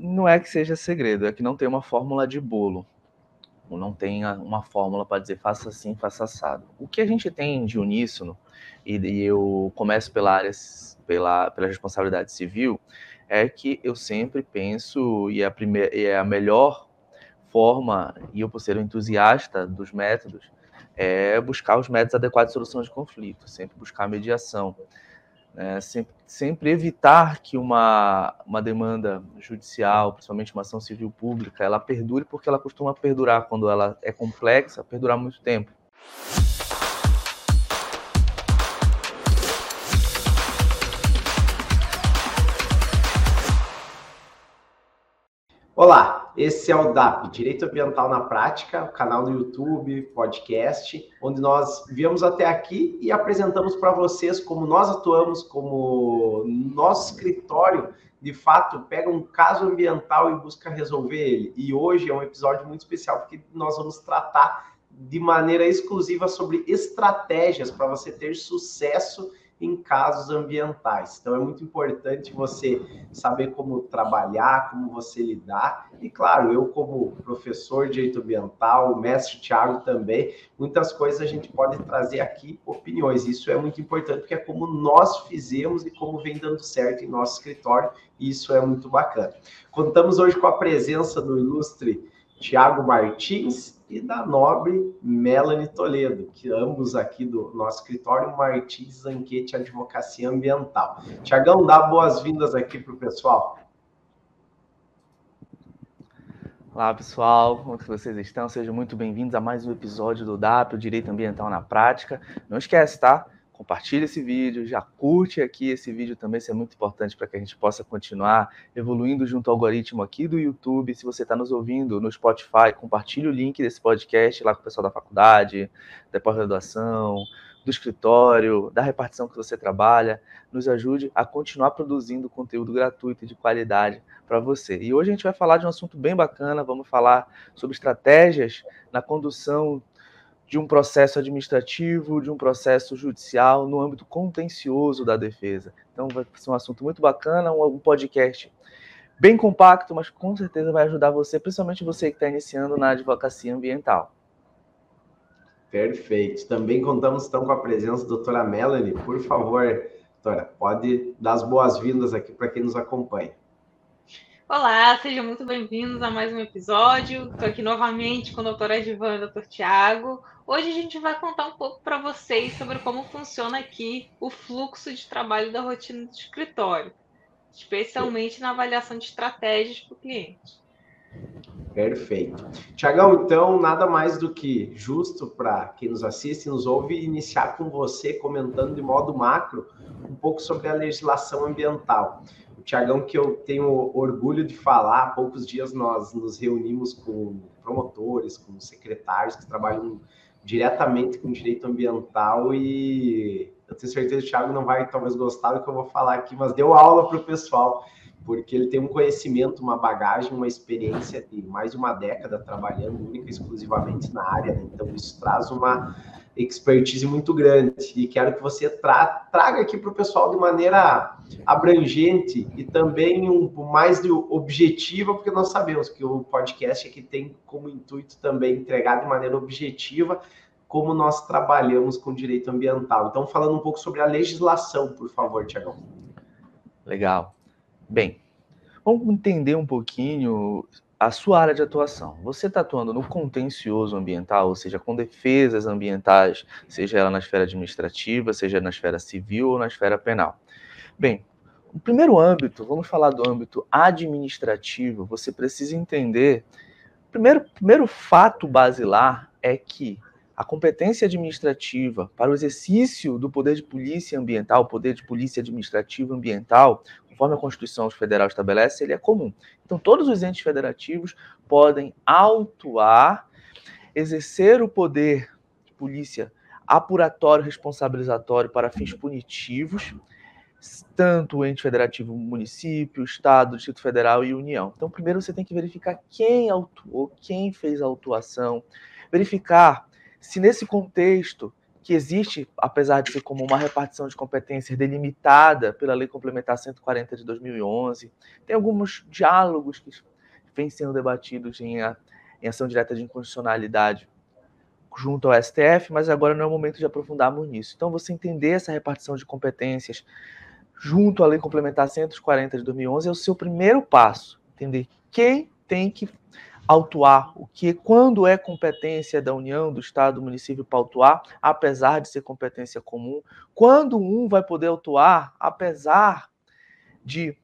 não é que seja segredo, é que não tem uma fórmula de bolo. Não tem uma fórmula para dizer faça assim, faça assado. O que a gente tem de uníssono, e, e eu começo pela área, pela, pela responsabilidade civil, é que eu sempre penso, e é a, primeira, e é a melhor forma, e eu por ser um entusiasta dos métodos, é buscar os métodos adequados de solução de conflito, sempre buscar mediação. Né? Sempre, sempre, evitar que uma, uma demanda judicial, principalmente uma ação civil pública, ela perdure, porque ela costuma perdurar quando ela é complexa, perdurar muito tempo. Olá, esse é o DAP, Direito Ambiental na Prática, canal no YouTube, podcast, onde nós viemos até aqui e apresentamos para vocês como nós atuamos, como nosso escritório, de fato, pega um caso ambiental e busca resolver ele. E hoje é um episódio muito especial, porque nós vamos tratar de maneira exclusiva sobre estratégias para você ter sucesso em casos ambientais. Então é muito importante você saber como trabalhar, como você lidar. E claro, eu como professor de direito ambiental, o mestre Tiago também, muitas coisas a gente pode trazer aqui opiniões. Isso é muito importante porque é como nós fizemos e como vem dando certo em nosso escritório. E isso é muito bacana. Contamos hoje com a presença do ilustre Tiago Martins e da nobre Melanie Toledo, que ambos aqui do nosso escritório Martins Zanquete Advocacia Ambiental. Tiagão, dá boas-vindas aqui para o pessoal. Olá, pessoal, como vocês estão? Sejam muito bem-vindos a mais um episódio do DAP, o Direito Ambiental na Prática. Não esquece, tá? Compartilha esse vídeo, já curte aqui esse vídeo também, isso é muito importante para que a gente possa continuar evoluindo junto ao algoritmo aqui do YouTube. Se você está nos ouvindo no Spotify, compartilhe o link desse podcast lá com o pessoal da faculdade, da pós-graduação, do escritório, da repartição que você trabalha, nos ajude a continuar produzindo conteúdo gratuito e de qualidade para você. E hoje a gente vai falar de um assunto bem bacana, vamos falar sobre estratégias na condução de um processo administrativo, de um processo judicial no âmbito contencioso da defesa. Então vai ser um assunto muito bacana, um podcast bem compacto, mas com certeza vai ajudar você, principalmente você que está iniciando na advocacia ambiental. Perfeito. Também contamos então com a presença da doutora Melanie. Por favor, doutora, pode dar as boas-vindas aqui para quem nos acompanha. Olá, sejam muito bem-vindos a mais um episódio. Estou aqui novamente com a doutora Edivan e o doutor Tiago. Hoje a gente vai contar um pouco para vocês sobre como funciona aqui o fluxo de trabalho da rotina do escritório, especialmente na avaliação de estratégias para o cliente. Perfeito. Tiagão, então, nada mais do que justo para quem nos assiste e nos ouve iniciar com você comentando de modo macro um pouco sobre a legislação ambiental. Tiagão, que eu tenho orgulho de falar, há poucos dias nós nos reunimos com promotores, com secretários que trabalham diretamente com direito ambiental e eu tenho certeza que o Thiago não vai talvez gostar do que eu vou falar aqui, mas deu aula para o pessoal, porque ele tem um conhecimento, uma bagagem, uma experiência de mais de uma década trabalhando única e exclusivamente na área, né? então isso traz uma expertise muito grande e quero que você tra traga aqui para o pessoal de maneira abrangente e também um mais de objetiva, porque nós sabemos que o podcast aqui tem como intuito também entregar de maneira objetiva como nós trabalhamos com direito ambiental. Então, falando um pouco sobre a legislação, por favor, Tiagão. Legal. Bem, vamos entender um pouquinho a sua área de atuação. Você está atuando no contencioso ambiental, ou seja, com defesas ambientais, seja ela na esfera administrativa, seja na esfera civil ou na esfera penal. Bem, o primeiro âmbito, vamos falar do âmbito administrativo, você precisa entender. Primeiro, primeiro fato basilar é que a competência administrativa para o exercício do poder de polícia ambiental, poder de polícia administrativa ambiental, conforme a Constituição Federal estabelece, ele é comum. Então, todos os entes federativos podem autuar, exercer o poder de polícia apuratório responsabilizatório para fins punitivos, tanto o ente federativo, município, estado, distrito federal e união. Então, primeiro você tem que verificar quem autuou, quem fez a autuação, verificar se nesse contexto que existe, apesar de ser como uma repartição de competências delimitada pela Lei Complementar 140 de 2011. Tem alguns diálogos que vêm sendo debatidos em, a, em ação direta de inconstitucionalidade junto ao STF, mas agora não é o momento de aprofundarmos nisso. Então, você entender essa repartição de competências junto à Lei Complementar 140 de 2011 é o seu primeiro passo. Entender quem tem que autuar, o que quando é competência da União, do Estado, do município para autuar, apesar de ser competência comum, quando um vai poder autuar, apesar de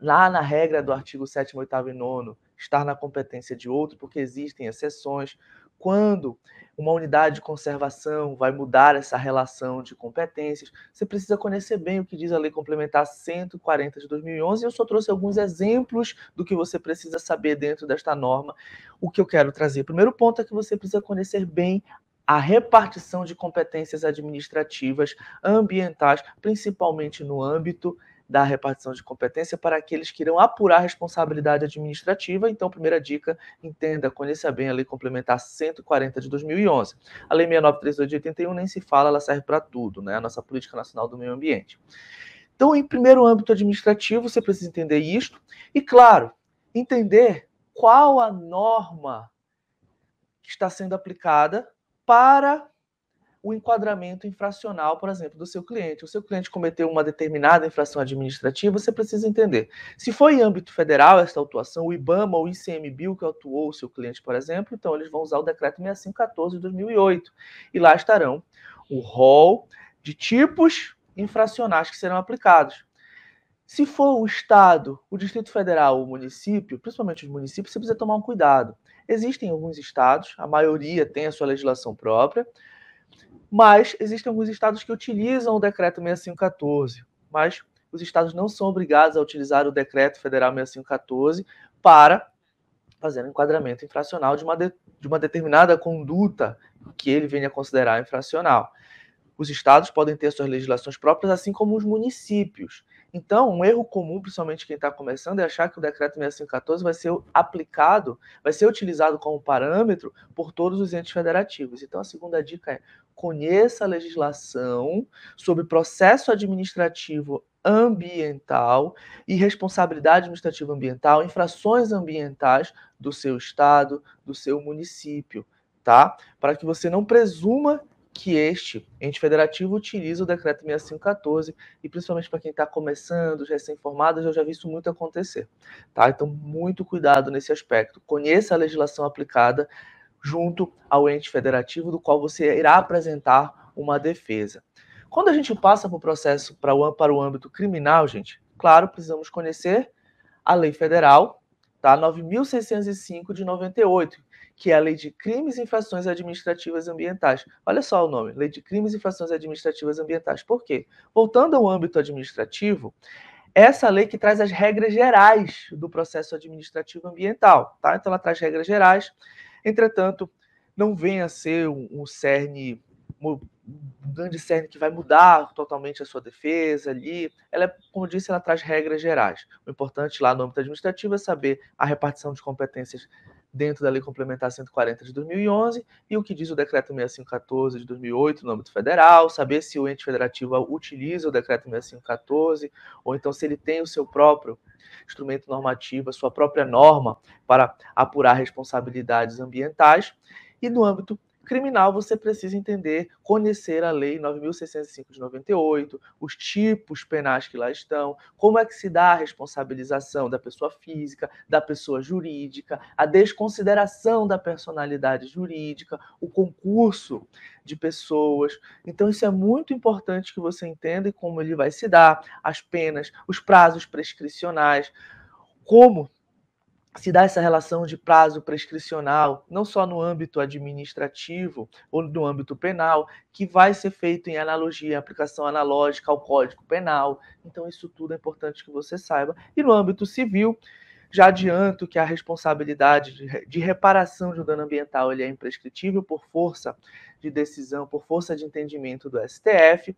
lá na regra do artigo 7 8 e 9 estar na competência de outro, porque existem exceções, quando uma unidade de conservação vai mudar essa relação de competências, você precisa conhecer bem o que diz a Lei Complementar 140 de 2011. Eu só trouxe alguns exemplos do que você precisa saber dentro desta norma. O que eu quero trazer, o primeiro ponto é que você precisa conhecer bem a repartição de competências administrativas ambientais, principalmente no âmbito da repartição de competência para aqueles que irão apurar a responsabilidade administrativa. Então, primeira dica, entenda, conheça bem a Lei Complementar 140 de 2011. A Lei 6932 de 81 nem se fala, ela serve para tudo, né? A nossa Política Nacional do Meio Ambiente. Então, em primeiro âmbito administrativo, você precisa entender isto e, claro, entender qual a norma que está sendo aplicada para o enquadramento infracional, por exemplo, do seu cliente. O seu cliente cometeu uma determinada infração administrativa, você precisa entender. Se foi em âmbito federal esta autuação, o IBAMA ou o ICMBio que atuou o seu cliente, por exemplo, então eles vão usar o decreto 6514 de 2008 e lá estarão o rol de tipos infracionais que serão aplicados. Se for o Estado, o Distrito Federal, o município, principalmente os municípios, você precisa tomar um cuidado. Existem alguns estados, a maioria tem a sua legislação própria, mas existem alguns estados que utilizam o decreto 6514, mas os estados não são obrigados a utilizar o decreto federal 6514 para fazer um enquadramento infracional de uma, de, de uma determinada conduta que ele venha a considerar infracional. Os estados podem ter suas legislações próprias, assim como os municípios. Então, um erro comum, principalmente quem está começando, é achar que o decreto 6514 vai ser aplicado, vai ser utilizado como parâmetro por todos os entes federativos. Então, a segunda dica é conheça a legislação sobre processo administrativo ambiental e responsabilidade administrativa ambiental, infrações ambientais do seu estado, do seu município, tá? Para que você não presuma que este ente federativo utiliza o decreto 6514 e principalmente para quem está começando, os recém-formados, eu já vi isso muito acontecer, tá? Então, muito cuidado nesse aspecto. Conheça a legislação aplicada junto ao ente federativo do qual você irá apresentar uma defesa. Quando a gente passa para o processo para o, para o âmbito criminal, gente, claro, precisamos conhecer a lei federal, tá? 9.605 de 98, que é a Lei de Crimes e Infrações Administrativas Ambientais. Olha só o nome, Lei de Crimes e Infrações Administrativas Ambientais. Por quê? Voltando ao âmbito administrativo, essa lei que traz as regras gerais do processo administrativo ambiental, tá? Então ela traz regras gerais Entretanto, não venha a ser um, um cerne, um grande cerne que vai mudar totalmente a sua defesa ali. Ela, é, como disse, ela traz regras gerais. O importante lá no âmbito administrativo é saber a repartição de competências dentro da Lei Complementar 140 de 2011 e o que diz o Decreto 6514 de 2008 no âmbito federal, saber se o ente federativo utiliza o Decreto 6514 ou então se ele tem o seu próprio instrumento normativo, a sua própria norma para apurar responsabilidades ambientais. E no âmbito criminal, você precisa entender, conhecer a Lei 9.605 de 98, os tipos penais que lá estão, como é que se dá a responsabilização da pessoa física, da pessoa jurídica, a desconsideração da personalidade jurídica, o concurso de pessoas. Então, isso é muito importante que você entenda como ele vai se dar, as penas, os prazos prescricionais, como se dá essa relação de prazo prescricional, não só no âmbito administrativo ou no âmbito penal, que vai ser feito em analogia, aplicação analógica ao Código Penal. Então, isso tudo é importante que você saiba. E no âmbito civil, já adianto que a responsabilidade de, reparação de um dano ambiental ele é imprescritível por força de decisão, por força de entendimento do STF.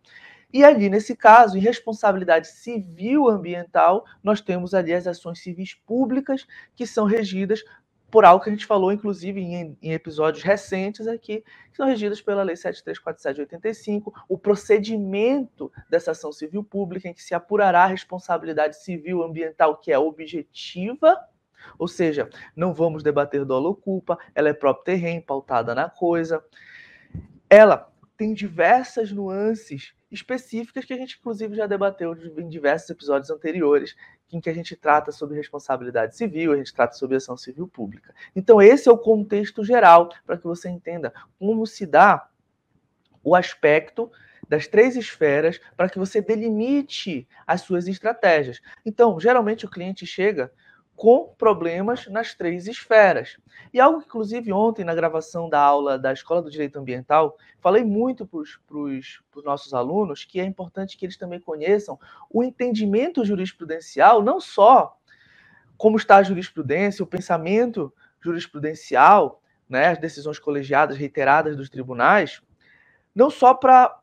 E ali, nesse caso, em responsabilidade civil ambiental, nós temos ali as ações civis públicas que são regidas por algo que a gente falou, inclusive, em, em episódios recentes aqui, que são regidas pela Lei 734785, o procedimento dessa ação civil pública, em que se apurará a responsabilidade civil ambiental, que é objetiva, ou seja, não vamos debater dolo ou culpa, ela é próprio terreno, pautada na coisa. Ela tem diversas nuances específicas que a gente, inclusive, já debateu em diversos episódios anteriores, em que a gente trata sobre responsabilidade civil, a gente trata sobre ação civil pública. Então, esse é o contexto geral para que você entenda como se dá o aspecto das três esferas para que você delimite as suas estratégias. Então, geralmente o cliente chega com problemas nas três esferas. E algo que, inclusive, ontem, na gravação da aula da Escola do Direito Ambiental, falei muito para os nossos alunos que é importante que eles também conheçam o entendimento jurisprudencial, não só como está a jurisprudência, o pensamento jurisprudencial, né, as decisões colegiadas reiteradas dos tribunais, não só para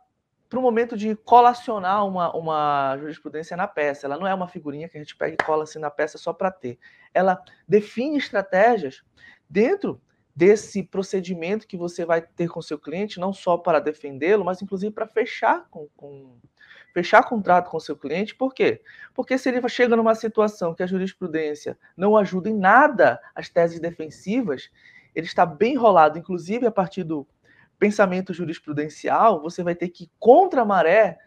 para o momento de colacionar uma, uma jurisprudência na peça. Ela não é uma figurinha que a gente pega e cola assim na peça só para ter. Ela define estratégias dentro desse procedimento que você vai ter com seu cliente, não só para defendê-lo, mas inclusive para fechar com, com, fechar contrato com seu cliente. Por quê? Porque se ele chega numa situação que a jurisprudência não ajuda em nada as teses defensivas, ele está bem enrolado, inclusive a partir do pensamento jurisprudencial, você vai ter que ir contra a maré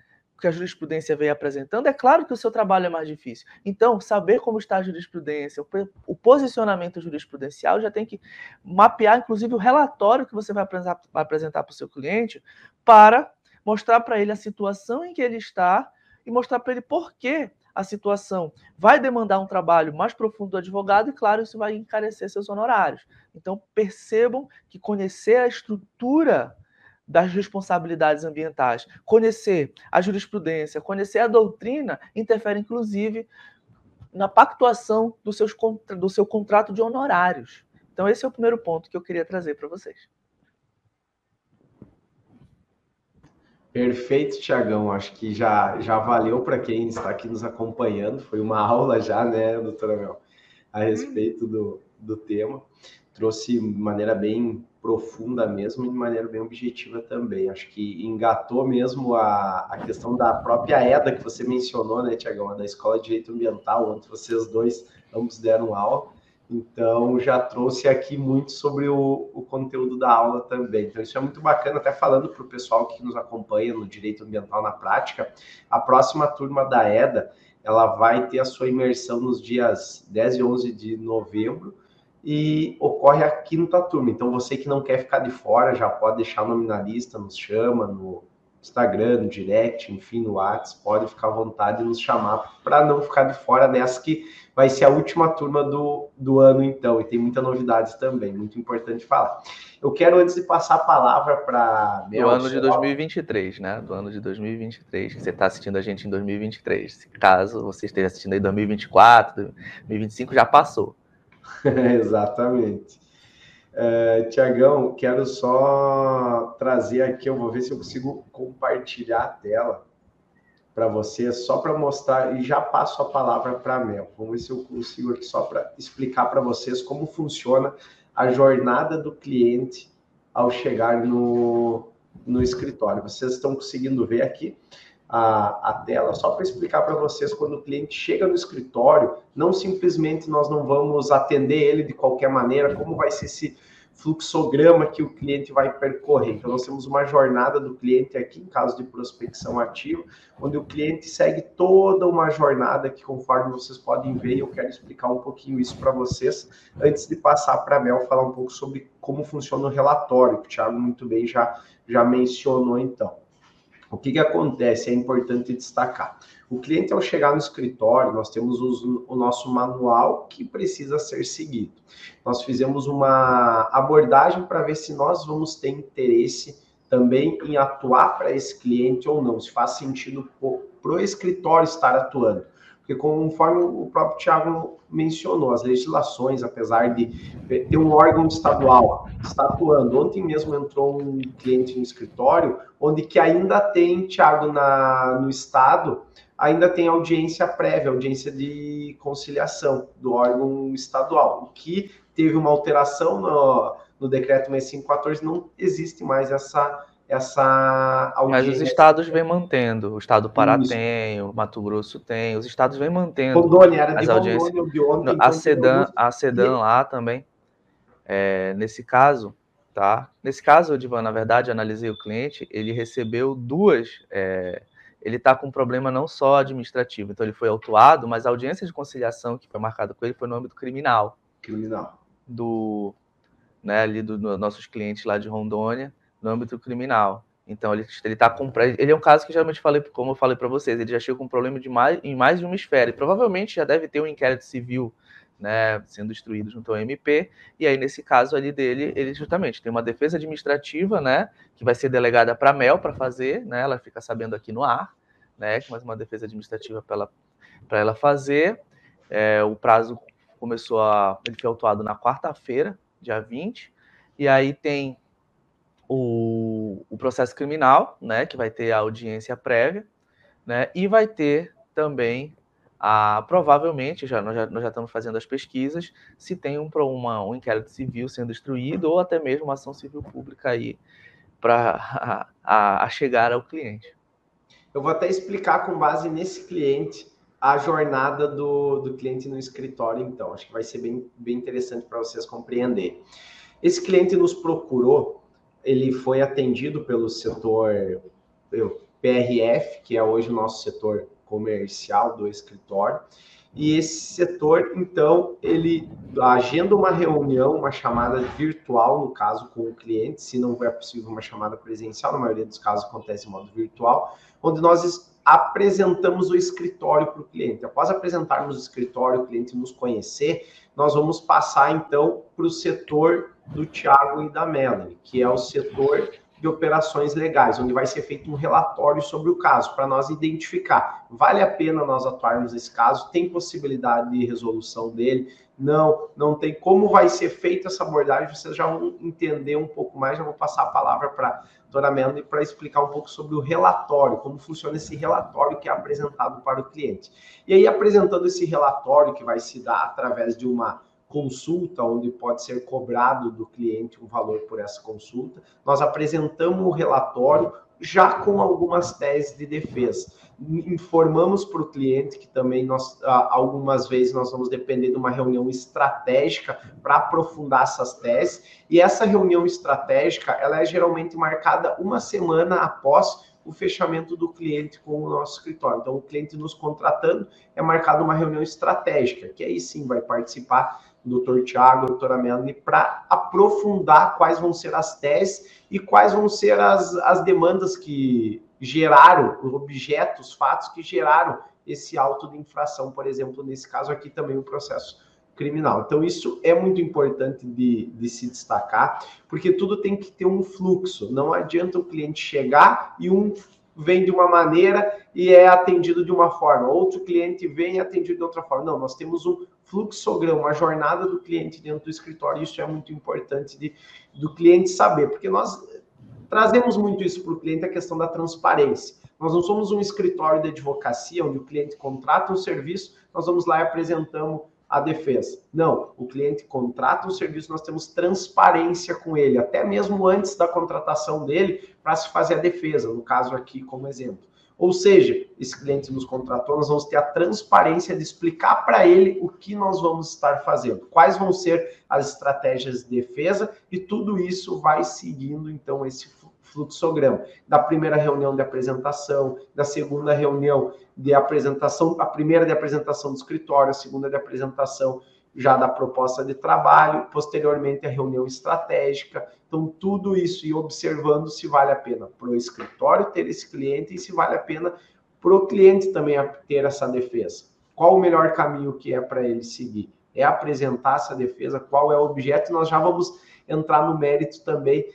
que a jurisprudência vem apresentando, é claro que o seu trabalho é mais difícil. Então, saber como está a jurisprudência, o posicionamento jurisprudencial, já tem que mapear, inclusive, o relatório que você vai apresentar, para o seu cliente, para mostrar para ele a situação em que ele está e mostrar para ele por que a situação vai demandar um trabalho mais profundo do advogado e, claro, isso vai encarecer seus honorários. Então, percebam que conhecer a estrutura das responsabilidades ambientais, conhecer a jurisprudência, conhecer a doutrina, interfere, inclusive, na pactuação do, seus, do seu contrato de honorários. Então, esse é o primeiro ponto que eu queria trazer para vocês. Perfeito, Tiagão. Acho que já, já valeu para quem está aqui nos acompanhando. Foi uma aula já, né, doutora Mel, a respeito do, do tema. Trouxe de maneira bem profunda mesmo e de maneira bem objetiva também. Acho que engatou mesmo a, a questão da própria EDA que você mencionou, né, Tiagão, da Escola de Direito Ambiental, onde vocês dois ambos deram aula. Então, já trouxe aqui muito sobre o, o, conteúdo da aula também. Então, isso é muito bacana, até falando para o pessoal que nos acompanha no Direito Ambiental na Prática, a próxima turma da EDA, ela vai ter a sua imersão nos dias 10 e 11 de novembro, e ocorre a quinta turma. Então, você que não quer ficar de fora, já pode deixar o nome na lista, nos chama no Instagram, no direct, enfim, no WhatsApp, pode ficar à vontade de nos chamar para não ficar de fora dessa que vai ser a última turma do, do ano, então, e tem muita novidades também, muito importante falar. Eu quero, antes de passar a palavra para Do ano de 2023, né? Do ano de 2023, que você está assistindo a gente em 2023. Caso você esteja assistindo aí em 2024, 2025, já passou. Exatamente. Uh, Tiagão, quero só trazer aqui, eu vou ver se eu consigo compartilhar a tela para você, só para mostrar, e já passo a palavra para a Mel. Vamos ver se eu consigo aqui só para explicar para vocês como funciona a jornada do cliente ao chegar no, no escritório. Vocês estão conseguindo ver aqui a, a tela, só para explicar para vocês, quando o cliente chega no escritório, não simplesmente nós não vamos atender ele de qualquer maneira, como vai ser esse fluxograma que o cliente vai percorrer. Então, nós temos uma jornada do cliente aqui, em caso de prospecção ativa, onde o cliente segue toda uma jornada que, conforme vocês podem ver, eu quero explicar um pouquinho isso para vocês, antes de passar para a Mel falar um pouco sobre como funciona o relatório, que o Thiago muito bem já, já mencionou então. O que, que acontece? É importante destacar. O cliente, ao chegar no escritório, nós temos os, o nosso manual que precisa ser seguido. Nós fizemos uma abordagem para ver se nós vamos ter interesse também em atuar para esse cliente ou não, se faz sentido para o escritório estar atuando. Porque, conforme o próprio Tiago mencionou, as legislações, apesar de ter um órgão estadual está atuando. Ontem mesmo entrou um cliente no escritório, onde que ainda tem, Tiago, no estado, ainda tem audiência prévia, audiência de conciliação do órgão estadual, o que teve uma alteração no, no decreto 6514, não existe mais essa essa audiência. Mas os estados vêm mantendo. O estado do Pará Isso. tem, o Mato Grosso tem, os estados vêm mantendo. Rondônia, era de as audiências. Rondônia, ontem, a Sedan, a Sedan lá também. É, nesse caso, tá? Nesse caso, Divan, na verdade, analisei o cliente, ele recebeu duas. É, ele está com um problema não só administrativo, então ele foi autuado, mas a audiência de conciliação que foi marcada com ele foi no âmbito criminal. Criminal. Do, né, ali dos do nossos clientes lá de Rondônia no âmbito criminal. Então ele ele tá com ele é um caso que geralmente falei, como eu falei para vocês, ele já chega com um problema de mais em mais de uma esfera. E provavelmente já deve ter um inquérito civil, né, sendo instruído junto ao MP. E aí nesse caso ali dele, ele justamente tem uma defesa administrativa, né, que vai ser delegada para Mel para fazer, né? Ela fica sabendo aqui no ar, né, mais uma defesa administrativa para ela ela fazer. É, o prazo começou a ele foi autuado na quarta-feira, dia 20. E aí tem o, o processo criminal, né, que vai ter a audiência prévia, né, e vai ter também a, provavelmente, já nós, já nós já estamos fazendo as pesquisas, se tem um, uma, um inquérito civil sendo instruído ou até mesmo uma ação civil pública aí para a, a, chegar ao cliente. Eu vou até explicar com base nesse cliente a jornada do, do cliente no escritório, então. Acho que vai ser bem, bem interessante para vocês compreenderem. Esse cliente nos procurou ele foi atendido pelo setor PRF, que é hoje o nosso setor comercial do escritório. E esse setor, então, ele agenda uma reunião, uma chamada virtual, no caso, com o cliente, se não é possível uma chamada presencial, na maioria dos casos acontece em modo virtual, onde nós apresentamos o escritório para o cliente. Após apresentarmos o escritório, o cliente nos conhecer, nós vamos passar, então, para o setor do Tiago e da Melanie, que é o setor de operações legais, onde vai ser feito um relatório sobre o caso, para nós identificar, vale a pena nós atuarmos nesse caso, tem possibilidade de resolução dele, não, não tem. Como vai ser feita essa abordagem, vocês já vão entender um pouco mais, já vou passar a palavra para a doutora Melanie para explicar um pouco sobre o relatório, como funciona esse relatório que é apresentado para o cliente. E aí, apresentando esse relatório, que vai se dar através de uma consulta, onde pode ser cobrado do cliente um valor por essa consulta. Nós apresentamos o relatório já com algumas teses de defesa. Informamos para o cliente que também nós, algumas vezes, nós vamos depender de uma reunião estratégica para aprofundar essas teses. E essa reunião estratégica, ela é geralmente marcada uma semana após o fechamento do cliente com o nosso escritório. Então, o cliente nos contratando é marcado uma reunião estratégica, que aí sim vai participar doutor Tiago, doutora Melanie, para aprofundar quais vão ser as teses e quais vão ser as, as demandas que geraram, os objetos, fatos que geraram esse auto de infração, por exemplo, nesse caso aqui também o processo criminal. Então, isso é muito importante de, de, se destacar, porque tudo tem que ter um fluxo. Não adianta o cliente chegar e um vem de uma maneira e é atendido de uma forma, outro cliente vem e é atendido de outra forma. Não, nós temos um fluxograma, uma jornada do cliente dentro do escritório, isso é muito importante de, do cliente saber, porque nós trazemos muito isso para o cliente, a questão da transparência. Nós não somos um escritório de advocacia onde o cliente contrata um serviço, nós vamos lá e apresentamos a defesa. Não, o cliente contrata um serviço, nós temos transparência com ele, até mesmo antes da contratação dele, para se fazer a defesa, no caso aqui como exemplo. Ou seja, esse cliente nos contratou, nós vamos ter a transparência de explicar para ele o que nós vamos estar fazendo, quais vão ser as estratégias de defesa, e tudo isso vai seguindo então esse fluxograma. Da primeira reunião de apresentação, da segunda reunião de apresentação, a primeira de apresentação do escritório, a segunda de apresentação já da proposta de trabalho, posteriormente a reunião estratégica. Então, tudo isso e observando se vale a pena para o escritório ter esse cliente e se vale a pena para o cliente também ter essa defesa. Qual o melhor caminho que é para ele seguir? É apresentar essa defesa, qual é o objeto, nós já vamos entrar no mérito também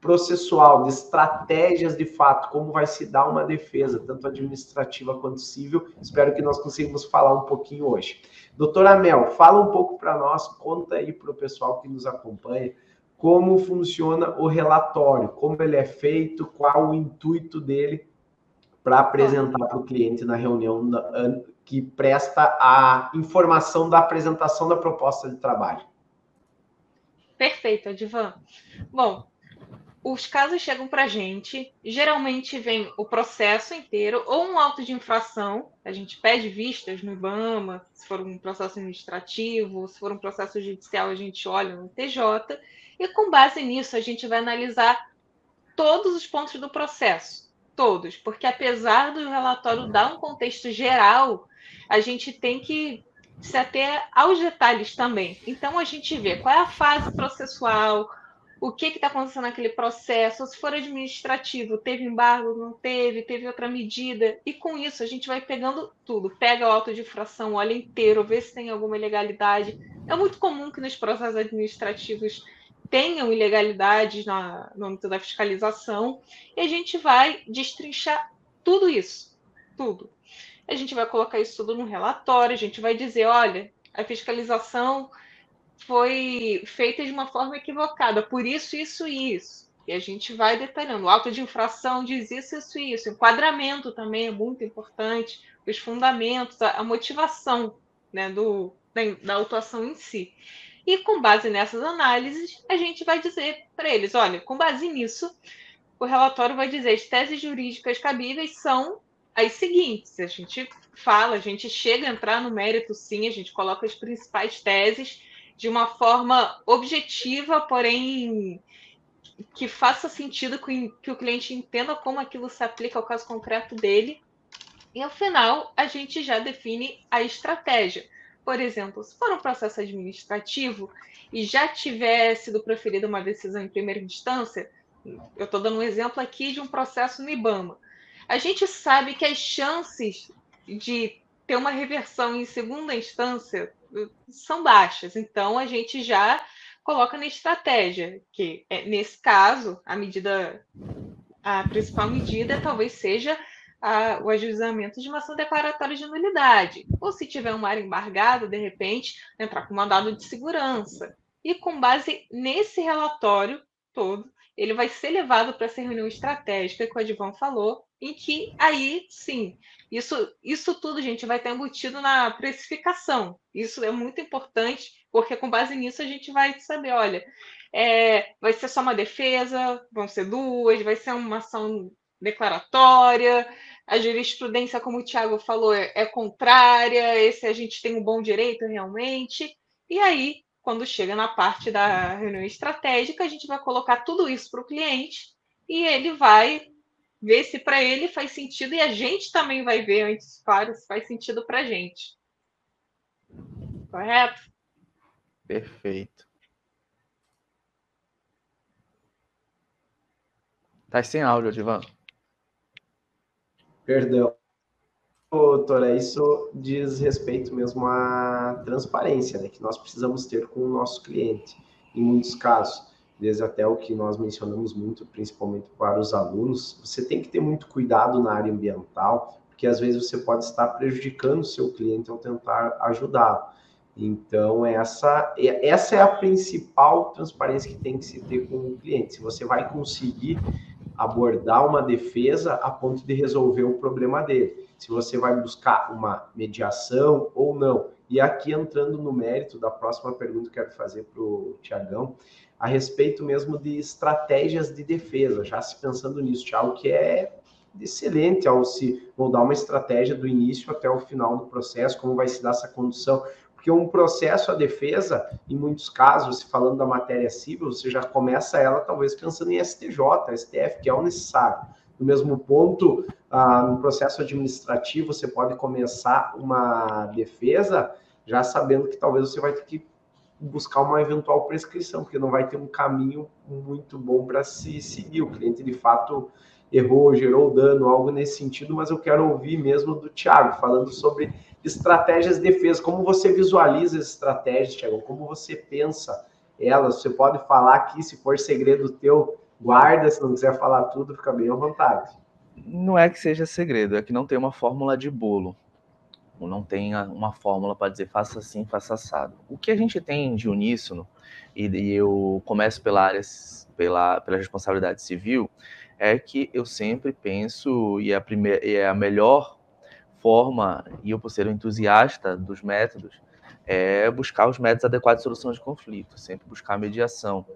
processual, de estratégias de fato, como vai se dar uma defesa, tanto administrativa quanto civil. Espero que nós consigamos falar um pouquinho hoje. Doutora Mel, fala um pouco para nós, conta aí para o pessoal que nos acompanha, como funciona o relatório, como ele é feito, qual o intuito dele para apresentar para o cliente na reunião que presta a informação da apresentação da proposta de trabalho. Perfeito, Adivan. Bom, os casos chegam para a gente, geralmente vem o processo inteiro ou um auto de infração, a gente pede vistas no IBAMA, se for um processo administrativo, se for um processo judicial, a gente olha no TJ, e com base nisso a gente vai analisar todos os pontos do processo, todos, porque apesar do relatório dar um contexto geral, a gente tem que se ater aos detalhes também. Então a gente vê qual é a fase processual, o que está acontecendo naquele processo, se for administrativo, teve embargo, não teve, teve outra medida, e com isso a gente vai pegando tudo, pega o auto de infração, olha inteiro, vê se tem alguma ilegalidade. É muito comum que nos processos administrativos tenham ilegalidades na, no âmbito da fiscalização, e a gente vai destrinchar tudo isso, tudo. A gente vai colocar isso tudo no relatório, a gente vai dizer, olha, a fiscalização foi feita de uma forma equivocada, por isso, isso e isso. E a gente vai detalhando. O auto de infração diz isso, isso e isso. O enquadramento também é muito importante, os fundamentos, a, motivação né, do, da, da autuação em si. E com base nessas análises, a gente vai dizer para eles: olha, com base nisso, o relatório vai dizer as teses jurídicas cabíveis são as seguintes. A gente fala, a gente chega a entrar no mérito, sim, a gente coloca as principais teses de uma forma objetiva, porém que faça sentido que o cliente entenda como aquilo se aplica ao caso concreto dele. E ao final, a gente já define a estratégia. Por exemplo, se for um processo administrativo e já tiver sido proferida uma decisão em primeira instância, eu estou dando um exemplo aqui de um processo no IBAMA. A gente sabe que as chances de ter uma reversão em segunda instância são baixas. Então, a gente já coloca na estratégia, que é, nesse caso, a medida, a principal medida talvez seja a, o ajuizamento de uma ação declaratória de nulidade. Ou se tiver uma área embargada, de repente, entrar com mandado de segurança. E com base nesse relatório todo, ele vai ser levado para essa reunião estratégica que o Advan falou, em que aí sim, isso, isso tudo, gente, vai estar embutido na precificação. Isso é muito importante, porque com base nisso a gente vai saber, olha, é, vai ser só uma defesa, vão ser duas, vai ser uma ação declaratória, a jurisprudência, como o Tiago falou, é, é contrária, esse a gente tem um bom direito realmente, e aí quando chega na parte da reunião estratégica, a gente vai colocar tudo isso para o cliente e ele vai ver se para ele faz sentido e a gente também vai ver antes, claro, se faz sentido para a gente. Correto? Perfeito. Tá sem áudio, Divan. Perdão doutora, isso diz respeito mesmo à transparência, né, que nós precisamos ter com o nosso cliente, em muitos casos, desde até o que nós mencionamos muito, principalmente para os alunos, você tem que ter muito cuidado na área ambiental, porque às vezes você pode estar prejudicando o seu cliente ao tentar ajudá-lo. Então, essa, essa é a principal transparência que tem que se ter com o cliente. Se você vai conseguir abordar uma defesa a ponto de resolver o problema dele se você vai buscar uma mediação ou não. E aqui entrando no mérito da próxima pergunta que eu quero fazer para o Tiagão, a respeito mesmo de estratégias de defesa, já se pensando nisso, Tiago, que é excelente ao se moldar uma estratégia do início até o final do processo, como vai se dar essa condução, porque um processo a defesa, em muitos casos, falando da matéria civil, você já começa ela talvez pensando em STJ, STF, que é o necessário. No mesmo ponto, ah, no processo administrativo, você pode começar uma defesa já sabendo que talvez você vai ter que buscar uma eventual prescrição, porque não vai ter um caminho muito bom para se seguir. O cliente, de fato, errou, gerou dano, algo nesse sentido, mas eu quero ouvir mesmo do Thiago, falando sobre estratégias de defesa. Como você visualiza as estratégias, Thiago? Como você pensa elas? Você pode falar aqui, se for segredo teu, guarda, se não quiser falar tudo, fica bem à vontade. Não é que seja segredo, é que não tem uma fórmula de bolo. Não tem uma fórmula para dizer faça assim, faça assado. O que a gente tem de uníssono, e, e eu começo pela área, pela, pela responsabilidade civil, é que eu sempre penso, e é a, primeira, e é a melhor forma, e eu por ser um entusiasta dos métodos, é buscar os métodos adequados de solução de conflito, sempre buscar mediação.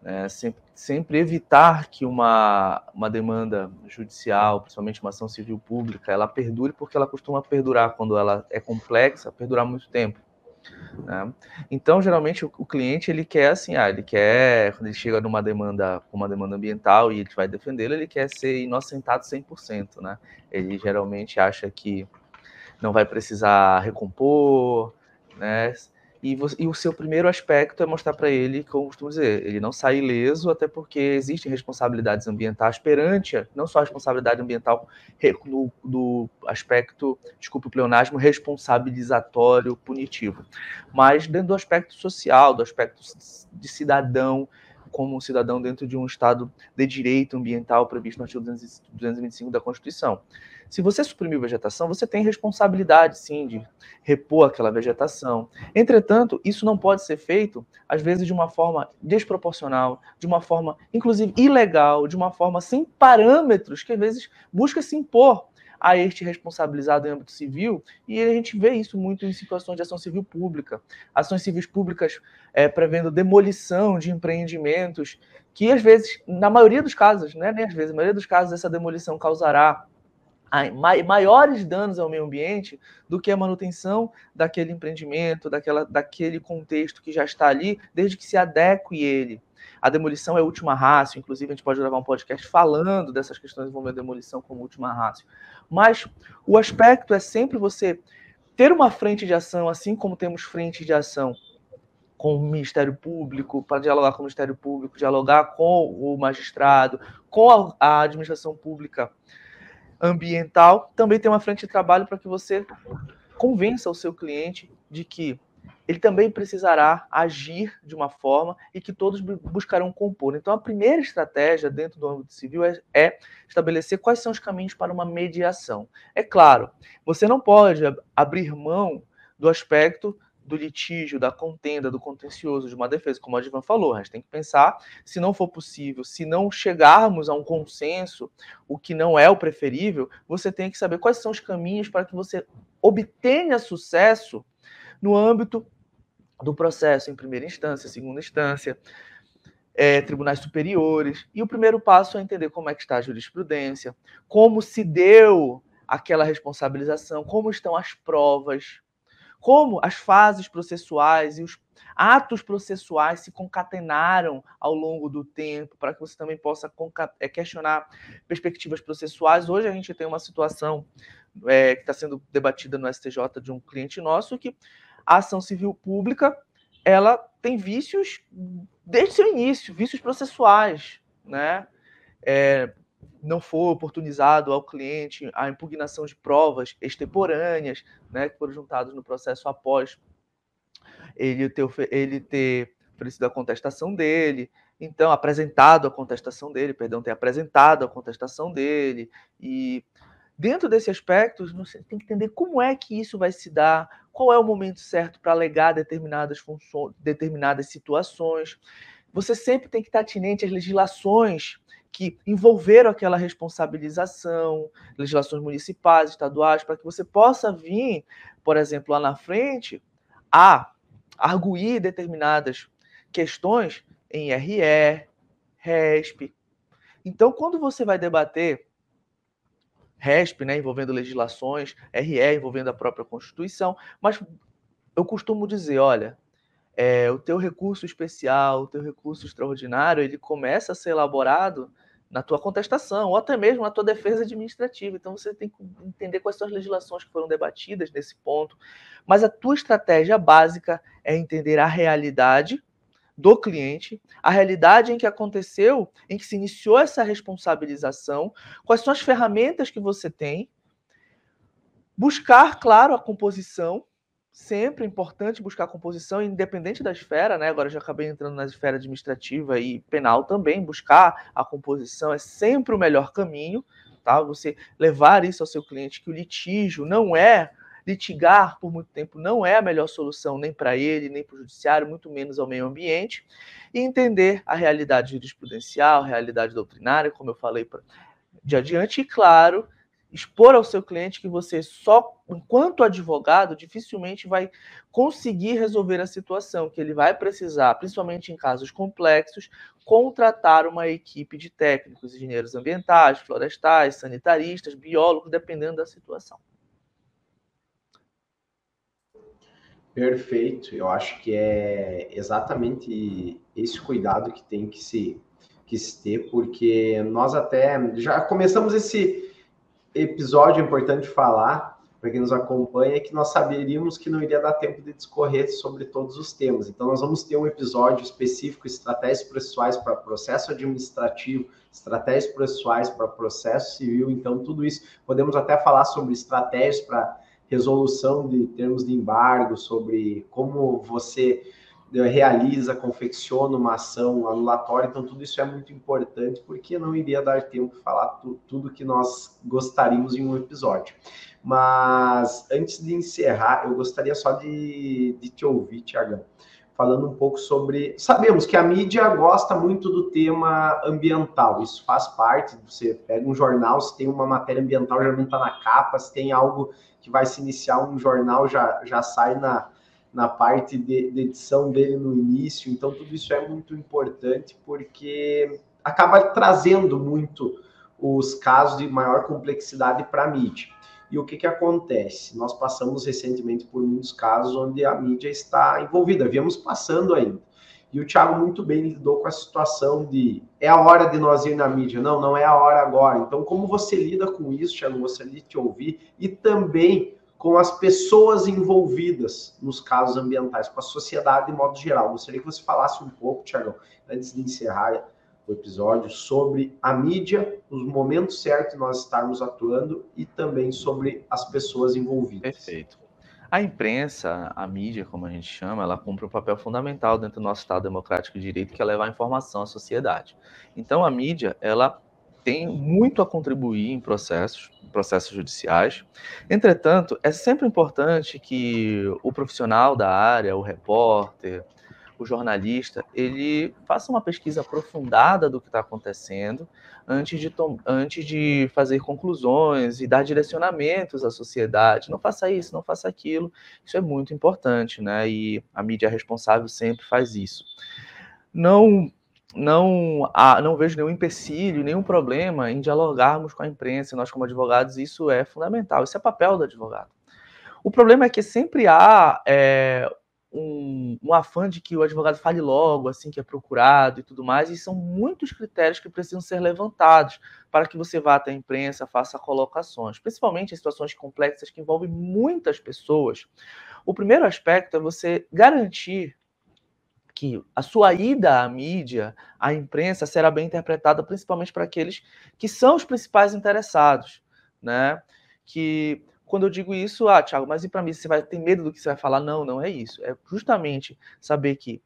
Né? Sempre, sempre, evitar que uma, uma demanda judicial, principalmente uma ação civil pública, ela perdure, porque ela costuma perdurar quando ela é complexa, perdurar muito tempo. Né? Então, geralmente, o, o, cliente ele quer assim, ah, ele quer, quando ele chega numa demanda, uma demanda ambiental e ele vai defendê-la, ele quer ser inocentado 100%, né? Ele geralmente acha que não vai precisar recompor, né? E, você, e, o seu primeiro aspecto é mostrar para ele, como eu costumo dizer, ele não sai ileso, até porque existem responsabilidades ambientais perante, não só a responsabilidade ambiental no, do aspecto, desculpe o pleonasmo, responsabilizatório, punitivo, mas dentro do aspecto social, do aspecto de cidadão, como um cidadão dentro de um Estado de direito ambiental previsto no artigo 225 da Constituição. Se você suprimir vegetação, você tem responsabilidade, sim, de repor aquela vegetação. Entretanto, isso não pode ser feito, às vezes, de uma forma desproporcional, de uma forma, inclusive, ilegal, de uma forma sem parâmetros, que às vezes busca se impor a este responsabilizado em âmbito civil, e a gente vê isso muito em situações de ação civil pública. Ações civis públicas é, prevendo demolição de empreendimentos, que às vezes, na maioria dos casos, né, nem às vezes, na maioria dos casos, essa demolição causará maiores danos ao meio ambiente do que a manutenção daquele empreendimento, daquela, daquele contexto que já está ali, desde que se adeque ele. A demolição é última rácio, inclusive a gente pode gravar um podcast falando dessas questões envolvendo a demolição como última rácio. Mas o aspecto é sempre você ter uma frente de ação, assim como temos frentes de ação com o Ministério Público, para dialogar com o Ministério Público, dialogar com o magistrado, com a, a administração pública ambiental, também tem uma frente de trabalho para que você convença o seu cliente de que ele também precisará agir de uma forma e que todos buscarão compor. Então, a primeira estratégia dentro do âmbito civil é, é, estabelecer quais são os caminhos para uma mediação. É claro, você não pode abrir mão do aspecto do litígio, da contenda, do contencioso, de uma defesa, como a Divan falou, a gente tem que pensar, se não for possível, se não chegarmos a um consenso, o que não é o preferível, você tem que saber quais são os caminhos para que você obtenha sucesso no âmbito do processo em primeira instância, segunda instância, é, tribunais superiores. E o primeiro passo é entender como é que está a jurisprudência, como se deu aquela responsabilização, como estão as provas, como as fases processuais e os atos processuais se concatenaram ao longo do tempo, para que você também possa é, questionar perspectivas processuais. Hoje a gente tem uma situação é, que está sendo debatida no STJ de um cliente nosso que a ação civil pública ela tem vícios desde seu início, vícios processuais, né? É, não foi oportunizado ao cliente a impugnação de provas extemporâneas, né, que foram juntadas no processo após ele ter, ele ter oferecido a contestação dele, então apresentado a contestação dele, perdão, ter apresentado a contestação dele, e dentro desse aspecto, você tem que entender como é que isso vai se dar, qual é o momento certo para alegar determinadas funções, determinadas situações. Você sempre tem que estar atinente às legislações que envolveram aquela responsabilização, legislações municipais, estaduais, para que você possa vir, por exemplo, lá na frente, a arguir determinadas questões em RE, RESP. Então, quando você vai debater RESP, né, envolvendo legislações, RE envolvendo a própria Constituição, mas eu costumo dizer, olha, é, o teu recurso especial, o teu recurso extraordinário, ele começa a ser elaborado na tua contestação, ou até mesmo na tua defesa administrativa. Então você tem que entender quais são as legislações que foram debatidas nesse ponto. Mas a tua estratégia básica é entender a realidade do cliente, a realidade em que aconteceu, em que se iniciou essa responsabilização, quais são as ferramentas que você tem, buscar, claro, a composição sempre é importante buscar composição, independente da esfera, né? Agora já acabei entrando na esfera administrativa e penal também, buscar a composição é sempre o melhor caminho, tá? Você levar isso ao seu cliente, que o litígio não é, litigar por muito tempo não é a melhor solução nem para ele, nem para o judiciário, muito menos ao meio ambiente, e entender a realidade jurisprudencial, a realidade doutrinária, como eu falei de adiante, e claro, expor ao seu cliente que você só, enquanto advogado, dificilmente vai conseguir resolver a situação, que ele vai precisar, principalmente em casos complexos, contratar uma equipe de técnicos, engenheiros ambientais, florestais, sanitaristas, biólogos, dependendo da situação. Perfeito. Eu acho que é exatamente esse cuidado que tem que se, que se ter, porque nós até já começamos esse episódio importante falar para quem nos acompanha é que nós saberíamos que não iria dar tempo de discorrer sobre todos os temas. Então, nós vamos ter um episódio específico, estratégias processuais para processo administrativo, estratégias processuais para processo civil. Então, tudo isso, podemos até falar sobre estratégias para resolução de termos de embargo, sobre como você realiza, confecciona uma ação anulatória, então tudo isso é muito importante, porque não iria dar tempo de falar tu, tudo que nós gostaríamos em um episódio. Mas antes de encerrar, eu gostaria só de, de te ouvir, Tiagão, falando um pouco sobre. Sabemos que a mídia gosta muito do tema ambiental, isso faz parte. Você pega um jornal, se tem uma matéria ambiental, já está na capa, se tem algo que vai se iniciar um jornal, já, já sai na na parte de, de, edição dele no início. Então, tudo isso é muito importante porque acaba trazendo muito os casos de maior complexidade para a mídia. E o que, que acontece? Nós passamos recentemente por muitos casos onde a mídia está envolvida, viemos passando ainda. E o Thiago muito bem lidou com a situação de é a hora de nós ir na mídia. Não, não é a hora agora. Então, como você lida com isso, Thiago? Você de te ouvir e também com as pessoas envolvidas nos casos ambientais, com a sociedade de modo geral. Gostaria que você falasse um pouco, Tiago, antes de encerrar o episódio, sobre a mídia, os momentos certos de nós estarmos atuando e também sobre as pessoas envolvidas. Perfeito. A imprensa, a mídia, como a gente chama, ela cumpre um papel fundamental dentro do nosso Estado democrático de direito, que é levar informação à sociedade. Então, a mídia, ela tem muito a contribuir em processos, processos judiciais. Entretanto, é sempre importante que o profissional da área, o repórter, o jornalista, ele faça uma pesquisa aprofundada do que está acontecendo antes de, antes de fazer conclusões e dar direcionamentos à sociedade. Não faça isso, não faça aquilo. Isso é muito importante, né? E a mídia responsável sempre faz isso. Não não, há, não vejo nenhum empecilho, nenhum problema em dialogarmos com a imprensa. Nós, como advogados, isso é fundamental, isso é papel do advogado. O problema é que sempre há é, um, um, afã de que o advogado fale logo, assim que é procurado e tudo mais, e são muitos critérios que precisam ser levantados para que você vá até a imprensa, faça colocações, principalmente em situações complexas que envolvem muitas pessoas. O primeiro aspecto é você garantir que a sua ida à mídia, à imprensa, será bem interpretada principalmente para aqueles que são os principais interessados, né? Que quando eu digo isso, ah, Thiago, mas e para mim você vai ter medo do que você vai falar? Não, não é isso. É justamente saber que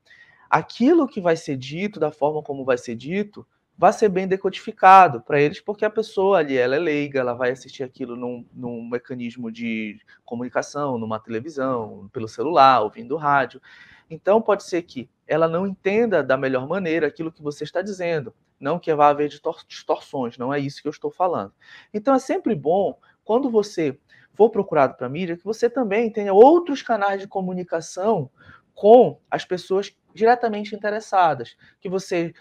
aquilo que vai ser dito, da forma como vai ser dito, vai ser bem decodificado para eles, porque a pessoa ali ela é leiga, ela vai assistir aquilo num, num mecanismo de comunicação, numa televisão, pelo celular, ouvindo rádio. Então, pode ser que ela não entenda da melhor maneira aquilo que você está dizendo. Não que vá haver distorções, não é isso que eu estou falando. Então, é sempre bom, quando você for procurado para mídia, que você também tenha outros canais de comunicação com as pessoas diretamente interessadas, que você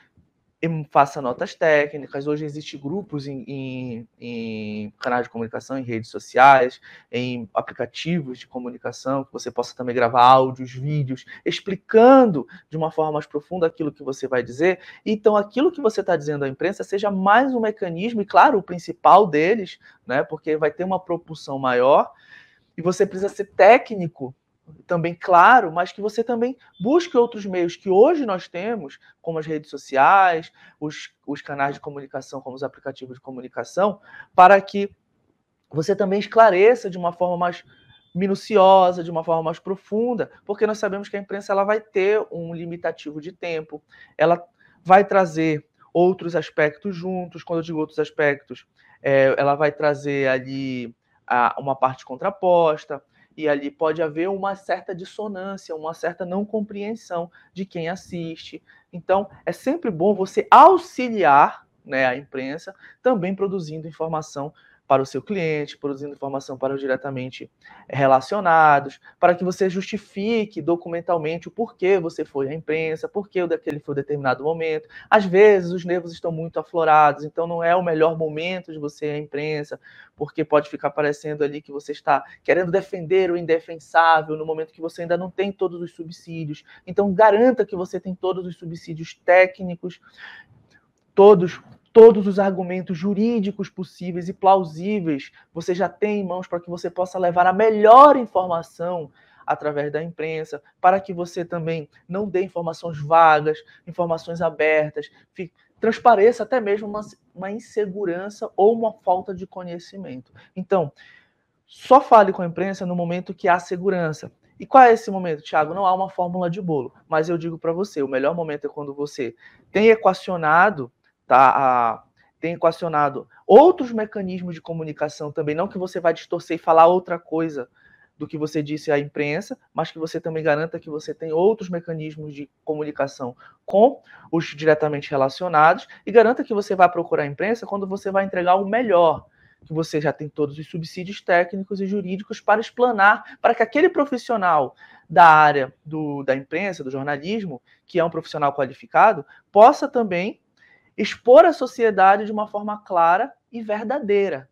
faça notas técnicas. Hoje existem grupos em, em, em, canais de comunicação, em redes sociais, em aplicativos de comunicação, que você possa também gravar áudios, vídeos, explicando de uma forma mais profunda aquilo que você vai dizer. Então, aquilo que você está dizendo à imprensa seja mais um mecanismo, e claro, o principal deles, né, porque vai ter uma propulsão maior, e você precisa ser técnico também claro, mas que você também busque outros meios que hoje nós temos, como as redes sociais, os, os canais de comunicação, como os aplicativos de comunicação, para que você também esclareça de uma forma mais minuciosa, de uma forma mais profunda, porque nós sabemos que a imprensa ela vai ter um limitativo de tempo, ela vai trazer outros aspectos juntos. Quando eu digo outros aspectos, é, ela vai trazer ali a, uma parte contraposta, e ali pode haver uma certa dissonância, uma certa não compreensão de quem assiste. Então, é sempre bom você auxiliar né, a imprensa também produzindo informação para o seu cliente, produzindo informação para os diretamente relacionados, para que você justifique documentalmente o porquê você foi à imprensa, porquê daquele foi determinado momento. Às vezes os nervos estão muito aflorados, então não é o melhor momento de você ir à imprensa, porque pode ficar parecendo ali que você está querendo defender o indefensável no momento que você ainda não tem todos os subsídios. Então garanta que você tem todos os subsídios técnicos, todos todos os argumentos jurídicos possíveis e plausíveis você já tem em mãos para que você possa levar a melhor informação através da imprensa, para que você também não dê informações vagas, informações abertas, fique, transpareça até mesmo uma, uma insegurança ou uma falta de conhecimento. Então, só fale com a imprensa no momento que há segurança. E qual é esse momento, Thiago? Não há uma fórmula de bolo, mas eu digo para você, o melhor momento é quando você tem equacionado tá, tem equacionado outros mecanismos de comunicação também, não que você vai distorcer e falar outra coisa do que você disse à imprensa, mas que você também garanta que você tem outros mecanismos de comunicação com os diretamente relacionados e garanta que você vai procurar a imprensa quando você vai entregar o melhor, que você já tem todos os subsídios técnicos e jurídicos para explanar, para que aquele profissional da área do, da imprensa, do jornalismo, que é um profissional qualificado, possa também expor a sociedade de uma forma clara e verdadeira.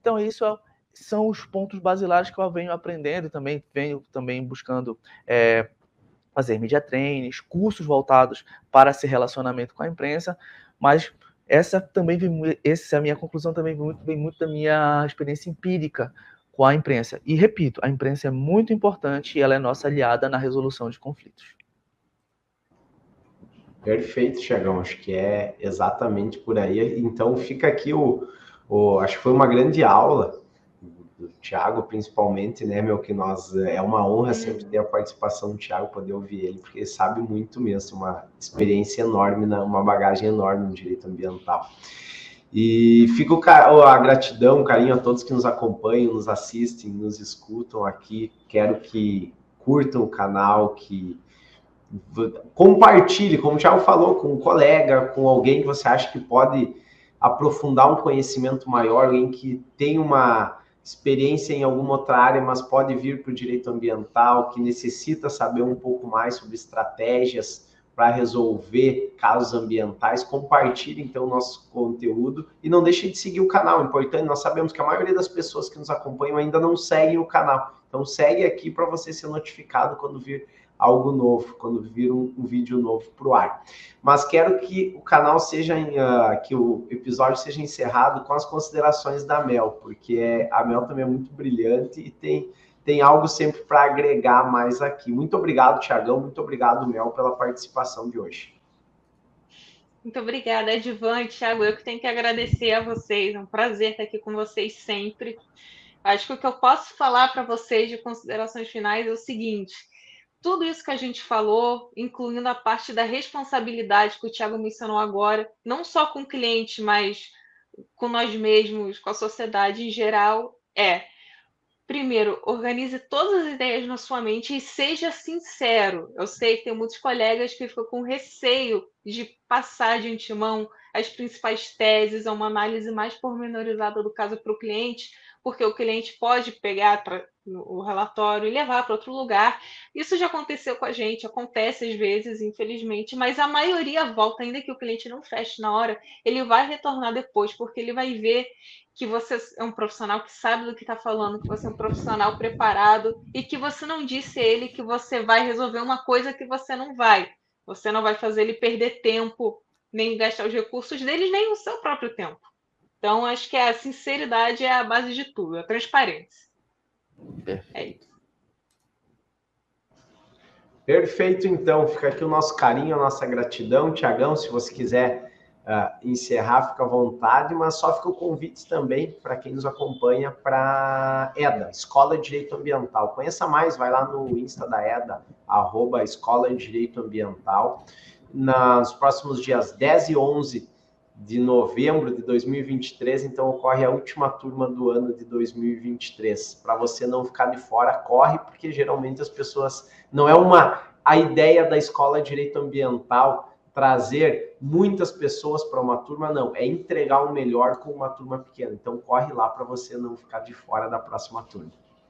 Então, isso é, são os pontos basilares que eu venho aprendendo e também venho também buscando é, fazer media trainings, cursos voltados para esse relacionamento com a imprensa, mas essa também vem, essa minha conclusão também vem muito, vem muito da minha experiência empírica com a imprensa. E repito, a imprensa é muito importante e ela é nossa aliada na resolução de conflitos. Perfeito, Tiagão. Acho que é exatamente por aí. Então fica aqui o, o acho que foi uma grande aula do Tiago, principalmente, né, meu, que nós é uma honra sempre ter a participação do Tiago, poder ouvir ele, porque ele sabe muito mesmo, uma experiência enorme, uma bagagem enorme no direito ambiental. E fica a gratidão, o carinho a todos que nos acompanham, nos assistem, nos escutam aqui. Quero que curtam o canal, que compartilhe, como o falou, com um colega, com alguém que você acha que pode aprofundar um conhecimento maior, alguém que tem uma experiência em alguma outra área, mas pode vir para o direito ambiental, que necessita saber um pouco mais sobre estratégias para resolver casos ambientais, compartilhe então o nosso conteúdo e não deixe de seguir o canal. Importante, nós sabemos que a maioria das pessoas que nos acompanham ainda não seguem o canal. Então segue aqui para você ser notificado quando vir algo novo, quando vir um, um vídeo novo para o ar. Mas quero que o canal seja, uh, que o episódio seja encerrado com as considerações da Mel, porque a Mel também é muito brilhante e tem, tem algo sempre para agregar mais aqui. Muito obrigado, Tiagão, muito obrigado, Mel, pela participação de hoje. Muito obrigada, Edvan e Thiago. Eu que tenho que agradecer a vocês. É um prazer estar aqui com vocês sempre. Acho que o que eu posso falar para vocês de considerações finais é o seguinte: tudo isso que a gente falou, incluindo a parte da responsabilidade que o Thiago mencionou agora, não só com o cliente, mas com nós mesmos, com a sociedade em geral, é primeiro, organize todas as ideias na sua mente e seja sincero. Eu sei que tem muitos colegas que ficam com receio de passar de antemão as principais teses, a uma análise mais pormenorizada do caso para o cliente, porque o cliente pode pegar o relatório e levar para outro lugar. Isso já aconteceu com a gente, acontece às vezes, infelizmente, mas a maioria volta, ainda que o cliente não feche na hora, ele vai retornar depois, porque ele vai ver que você é um profissional que sabe do que está falando, que você é um profissional preparado e que você não disse a ele que você vai resolver uma coisa que você não vai. Você não vai fazer ele perder tempo, nem gastar os recursos dele, nem o seu próprio tempo. Então, acho que a sinceridade é a base de tudo, a transparência. Perfeito. É. Perfeito, então. Fica aqui o nosso carinho, a nossa gratidão. Tiagão, se você quiser uh, encerrar, fica à vontade, mas só fica o convite também para quem nos acompanha para EDA, Escola de Direito Ambiental. Conheça mais, vai lá no Insta da EDA, arroba Escola de Direito Ambiental. Nos próximos dias 10 e 11 de novembro de 2023, então ocorre a última turma do ano de 2023. Para você não ficar de fora, corre, porque geralmente as pessoas não é uma a ideia da escola de direito ambiental trazer muitas pessoas para uma turma, não, é entregar o melhor com uma turma pequena. Então corre lá para você não ficar de fora da próxima turma.